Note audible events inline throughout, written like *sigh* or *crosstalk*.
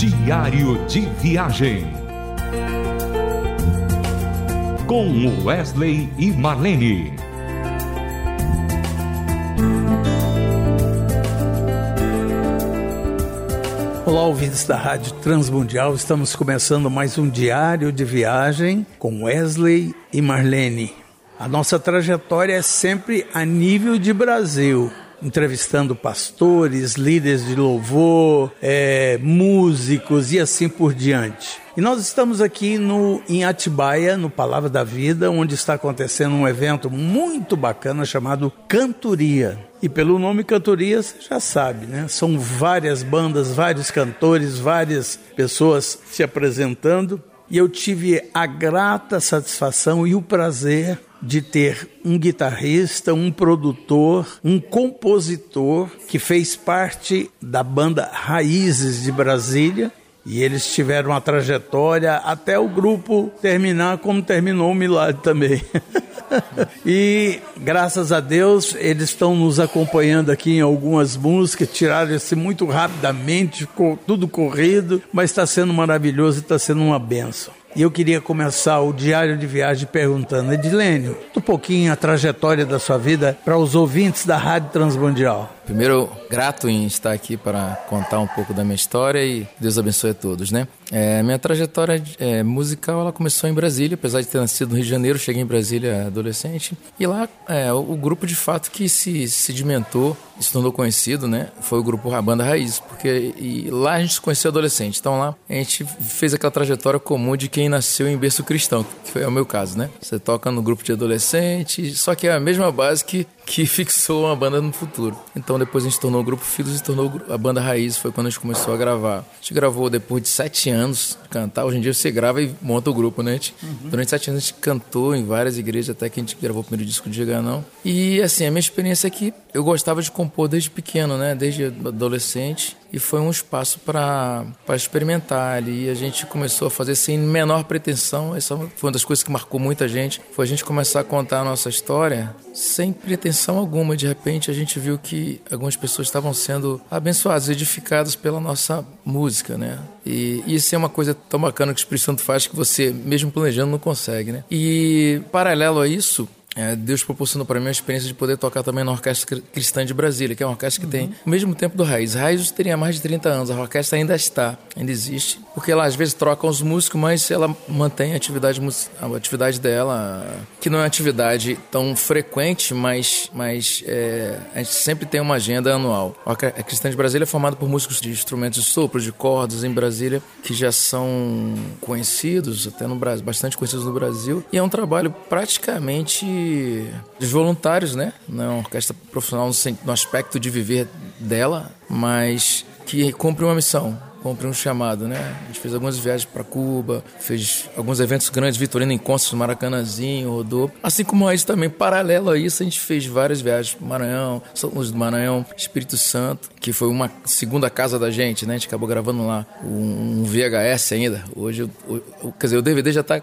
Diário de Viagem. Com Wesley e Marlene. Olá, ouvintes da Rádio Transmundial. Estamos começando mais um diário de viagem com Wesley e Marlene. A nossa trajetória é sempre a nível de Brasil entrevistando pastores, líderes de louvor, é, músicos e assim por diante. E nós estamos aqui no, em Atibaia, no Palavra da Vida, onde está acontecendo um evento muito bacana chamado Cantoria. E pelo nome Cantoria, você já sabe, né? São várias bandas, vários cantores, várias pessoas se apresentando. E eu tive a grata satisfação e o prazer de ter um guitarrista, um produtor, um compositor que fez parte da banda Raízes de Brasília. E eles tiveram uma trajetória até o grupo terminar como terminou o Milagre também. *laughs* e graças a Deus eles estão nos acompanhando aqui em algumas músicas, tiraram-se muito rapidamente, ficou tudo corrido, mas está sendo maravilhoso e está sendo uma benção. E eu queria começar o diário de viagem perguntando, Edilênio, um pouquinho a trajetória da sua vida para os ouvintes da Rádio Transmundial. Primeiro, grato em estar aqui para contar um pouco da minha história e Deus abençoe a todos, né? É, minha trajetória é, musical ela começou em Brasília, apesar de ter nascido no Rio de Janeiro, cheguei em Brasília adolescente e lá é, o, o grupo de fato que se sedimentou, se tornou conhecido, né? Foi o grupo A Banda Raiz, porque e lá a gente se conheceu adolescente. Então lá a gente fez aquela trajetória comum de quem nasceu em berço cristão, que foi o meu caso, né? Você toca no grupo de adolescente, só que é a mesma base que que fixou uma banda no futuro. Então depois a gente tornou o grupo Filhos e tornou a banda Raiz, foi quando a gente começou a gravar. A gente gravou depois de sete anos de cantar. Hoje em dia você grava e monta o grupo, né? Gente, uhum. Durante sete anos a gente cantou em várias igrejas, até que a gente gravou o primeiro disco de não. E assim, a minha experiência é que eu gostava de compor desde pequeno, né? Desde adolescente e foi um espaço para experimentar ali. E a gente começou a fazer sem menor pretensão. Essa foi uma das coisas que marcou muita gente. Foi a gente começar a contar a nossa história sem pretensão alguma. De repente a gente viu que algumas pessoas estavam sendo abençoadas, edificadas pela nossa música, né? E isso é uma coisa tão bacana que o Espírito Santo faz que você, mesmo planejando, não consegue, né? E paralelo a isso, é, Deus proporcionou para mim a experiência de poder tocar também na Orquestra Cristã de Brasília, que é uma orquestra que uhum. tem o mesmo tempo do Raiz. Raiz teria mais de 30 anos, a orquestra ainda está, ainda existe, porque lá às vezes trocam os músicos, mas ela mantém a atividade, a atividade dela, que não é uma atividade tão frequente, mas, mas é, a gente sempre tem uma agenda anual. A Cristã de Brasília é formada por músicos de instrumentos de sopro, de cordas em Brasília, que já são conhecidos, até no Brasil, bastante conhecidos no Brasil, e é um trabalho praticamente dos voluntários, né? Não é uma orquestra profissional no aspecto de viver dela, mas que cumpre uma missão cumprir um chamado, né? A gente fez algumas viagens para Cuba, fez alguns eventos grandes, Vitorino em Constas, Maracanãzinho, rodou. Assim como a gente também, paralelo a isso, a gente fez várias viagens para Maranhão, São Luís do Maranhão, Espírito Santo, que foi uma segunda casa da gente, né? A gente acabou gravando lá um VHS ainda. Hoje, o, quer dizer, o DVD já está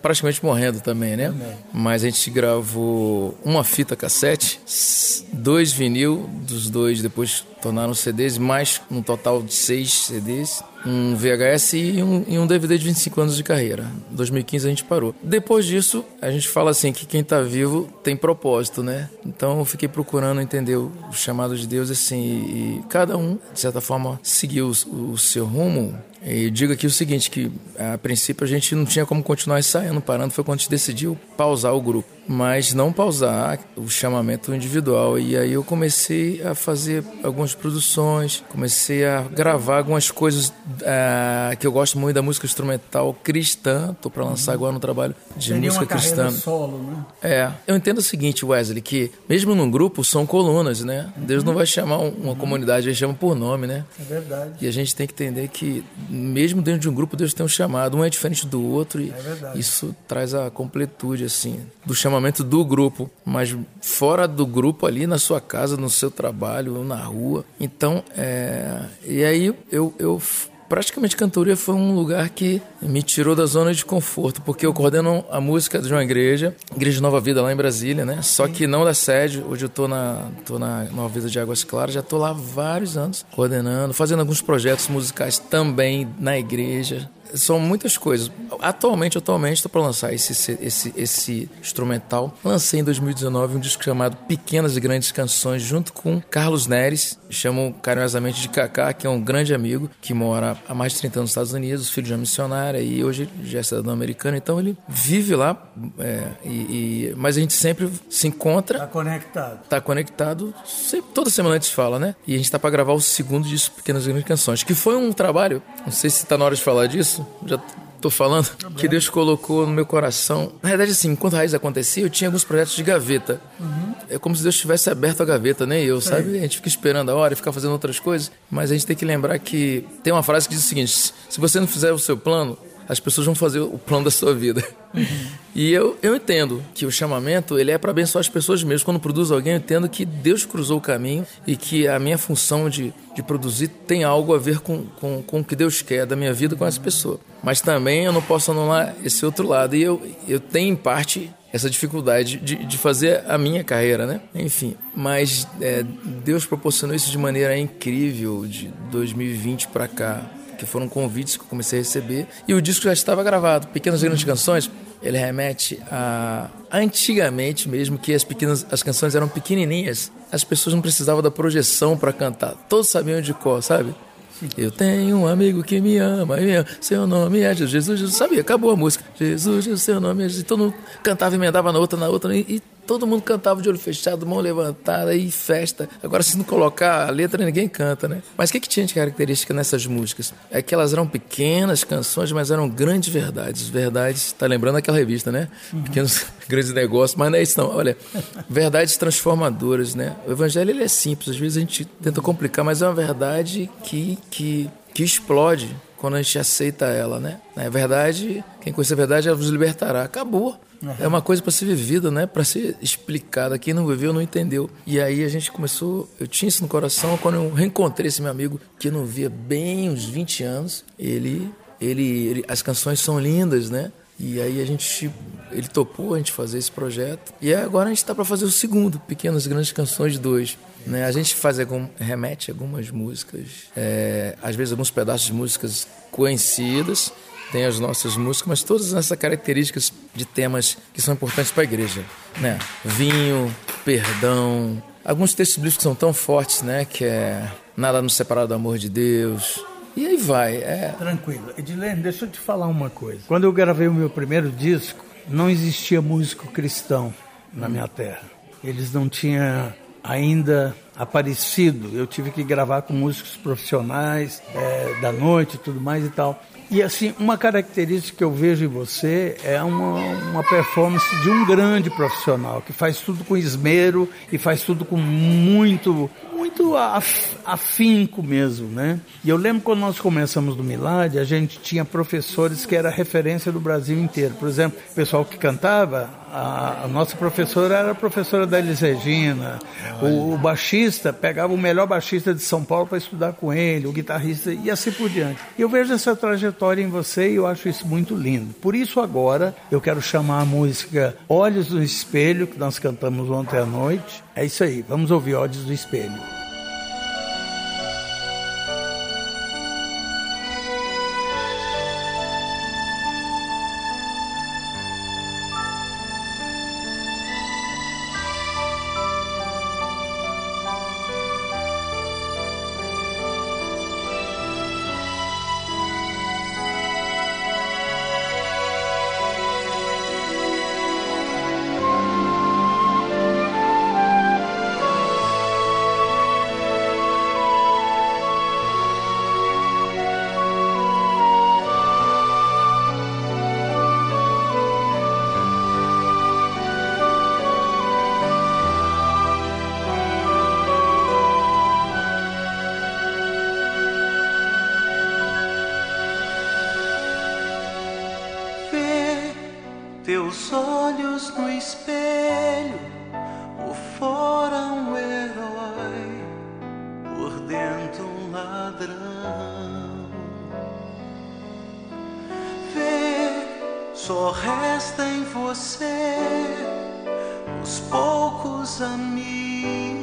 praticamente morrendo também, né? Mas a gente gravou uma fita cassete, dois vinil, dos dois depois tornaram CDs, mais um total de seis CDs, um VHS e um, e um DVD de 25 anos de carreira. Em 2015 a gente parou. Depois disso, a gente fala assim que quem está vivo tem propósito, né? Então eu fiquei procurando entender o chamado de Deus assim, e, cada um, de certa forma, seguiu o, o seu rumo e digo aqui o seguinte, que a princípio a gente não tinha como continuar ensaiando, parando, foi quando a gente decidiu pausar o grupo. Mas não pausar o chamamento individual. E aí eu comecei a fazer algumas produções, comecei a gravar algumas coisas uh, que eu gosto muito da música instrumental cristã. Tô para lançar uhum. agora um trabalho de Seria música uma cristã. solo, né? É. Eu entendo o seguinte, Wesley, que mesmo num grupo são colunas, né? Uhum. Deus não vai chamar uma uhum. comunidade, ele chama por nome, né? É verdade. E a gente tem que entender que mesmo dentro de um grupo, Deus tem um chamado, um é diferente do outro e é isso traz a completude, assim, do chamamento do grupo, mas fora do grupo ali, na sua casa, no seu trabalho, na rua. Então, é... e aí eu, eu praticamente cantoria foi um lugar que me tirou da zona de conforto, porque eu coordeno a música de uma igreja, Igreja Nova Vida lá em Brasília, né? Só que não da sede. Hoje eu tô na, tô na Nova Vida de Águas Claras, já tô lá vários anos coordenando, fazendo alguns projetos musicais também na igreja são muitas coisas. Atualmente, atualmente, estou para lançar esse, esse, esse instrumental. Lancei em 2019 um disco chamado Pequenas e Grandes Canções, junto com Carlos Neres, chamo carinhosamente de Kaká, que é um grande amigo que mora há mais de 30 anos nos Estados Unidos, filho de uma missionária e hoje já é cidadão americano. Então ele vive lá, é, e, e, mas a gente sempre se encontra. Está conectado. Está conectado, sempre, toda semana a gente fala, né? E a gente está para gravar o segundo disco Pequenas e Grandes Canções, que foi um trabalho, não sei se está na hora de falar disso já tô falando, que Deus colocou no meu coração. Na verdade, assim, enquanto a raiz acontecia, eu tinha alguns projetos de gaveta. Uhum. É como se Deus tivesse aberto a gaveta, nem eu, sabe? A gente fica esperando a hora e fica fazendo outras coisas. Mas a gente tem que lembrar que tem uma frase que diz o seguinte: se você não fizer o seu plano, as pessoas vão fazer o plano da sua vida. Uhum. E eu, eu entendo que o chamamento ele é para abençoar as pessoas mesmo. Quando produzo alguém, eu entendo que Deus cruzou o caminho e que a minha função de, de produzir tem algo a ver com, com, com o que Deus quer da minha vida com essa pessoa. Mas também eu não posso anular esse outro lado. E eu, eu tenho, em parte, essa dificuldade de, de fazer a minha carreira, né? Enfim, mas é, Deus proporcionou isso de maneira incrível de 2020 para cá que foram convites que eu comecei a receber. E o disco já estava gravado. Pequenas e Grandes Canções, ele remete a antigamente mesmo, que as pequenas as canções eram pequenininhas. As pessoas não precisavam da projeção para cantar. Todos sabiam de cor, sabe? Eu tenho um amigo que me ama, seu nome é Jesus. Jesus, sabia, acabou a música. Jesus, seu nome é Jesus. Todo mundo cantava e emendava na outra, na outra, e Todo mundo cantava de olho fechado, mão levantada e festa. Agora, se não colocar a letra, ninguém canta, né? Mas o que, que tinha de característica nessas músicas? É que elas eram pequenas canções, mas eram grandes verdades. Verdades, tá lembrando aquela revista, né? Uhum. Pequenos *laughs* grandes negócios, mas não é isso não. Olha, *laughs* verdades transformadoras, né? O evangelho ele é simples, às vezes a gente tenta complicar, mas é uma verdade que, que, que explode quando a gente aceita ela, né? Na verdade, quem conhece a verdade, ela vos libertará. Acabou. É uma coisa para ser vivida, né? Para ser explicada. Quem não viveu não entendeu. E aí a gente começou. Eu tinha isso no coração quando eu reencontrei esse meu amigo que não via bem uns 20 anos. Ele, ele, ele as canções são lindas, né? E aí a gente, ele topou a gente fazer esse projeto. E agora a gente está para fazer o segundo, Pequenas Grandes Canções 2. Né? A gente faz algum, remete algumas músicas, é, às vezes alguns pedaços de músicas conhecidas, tem as nossas músicas, mas todas essas características de temas que são importantes para a igreja, né? Vinho, perdão, alguns textos bíblicos são tão fortes, né? Que é nada nos separar do amor de Deus. E aí vai, é. Tranquilo. Edilene, deixa eu te falar uma coisa. Quando eu gravei o meu primeiro disco, não existia músico cristão na minha terra. Eles não tinham ainda aparecido. Eu tive que gravar com músicos profissionais é, da noite tudo mais e tal. E assim, uma característica que eu vejo em você é uma, uma performance de um grande profissional, que faz tudo com esmero e faz tudo com muito, muito afinco mesmo, né? E eu lembro quando nós começamos do Milad, a gente tinha professores que era referência do Brasil inteiro. Por exemplo, o pessoal que cantava, a, a nossa professora era a professora da Elis Regina, o, o, baixista pegava o melhor baixista de São Paulo para estudar com ele, o guitarrista e assim por diante. E eu vejo essa trajetória em você e eu acho isso muito lindo. Por isso agora eu quero chamar a música Olhos no Espelho, que nós cantamos ontem à noite. É isso aí, vamos ouvir Olhos do Espelho. Meus olhos no espelho, por fora um herói, por dentro um ladrão. Vê, só resta em você os poucos amigos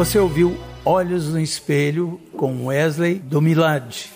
Você ouviu Olhos no Espelho com Wesley do Milad.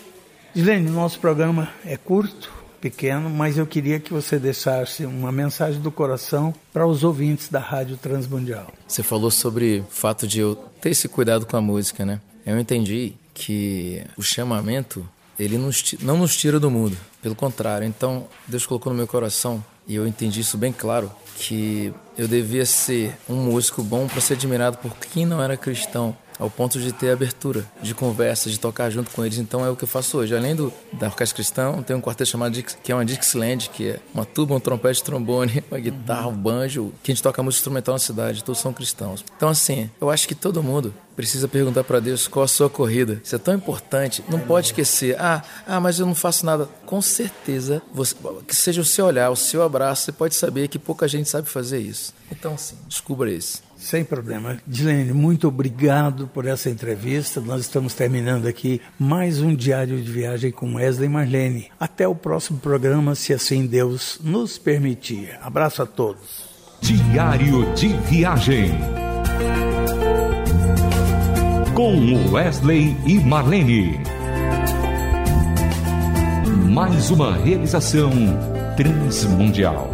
Dilene, nosso programa é curto, pequeno, mas eu queria que você deixasse uma mensagem do coração para os ouvintes da Rádio Transmundial. Você falou sobre o fato de eu ter esse cuidado com a música, né? Eu entendi que o chamamento, ele não nos tira do mundo. Pelo contrário, então Deus colocou no meu coração, e eu entendi isso bem claro, que eu devia ser um músico bom para ser admirado por quem não era cristão, ao ponto de ter abertura de conversa, de tocar junto com eles. Então é o que eu faço hoje. Além do, da orquestra cristã, tem um quarteto chamado Dix, que é uma Dixieland, que é uma tuba, um trompete, trombone, uma guitarra, um banjo, que a gente toca música instrumental na cidade, todos são cristãos. Então assim, eu acho que todo mundo precisa perguntar para Deus qual a sua corrida. Isso é tão importante. Não pode esquecer. Ah, ah, mas eu não faço nada. Com certeza, você, que seja o seu olhar, o seu abraço, você pode saber que pouca gente sabe fazer isso. Então, sim, descubra isso. Sem problema. Dilene, muito obrigado por essa entrevista. Nós estamos terminando aqui mais um diário de viagem com Wesley Marlene. Até o próximo programa, se assim Deus nos permitir. Abraço a todos. Diário de Viagem. Com Wesley e Marlene. Mais uma realização transmundial.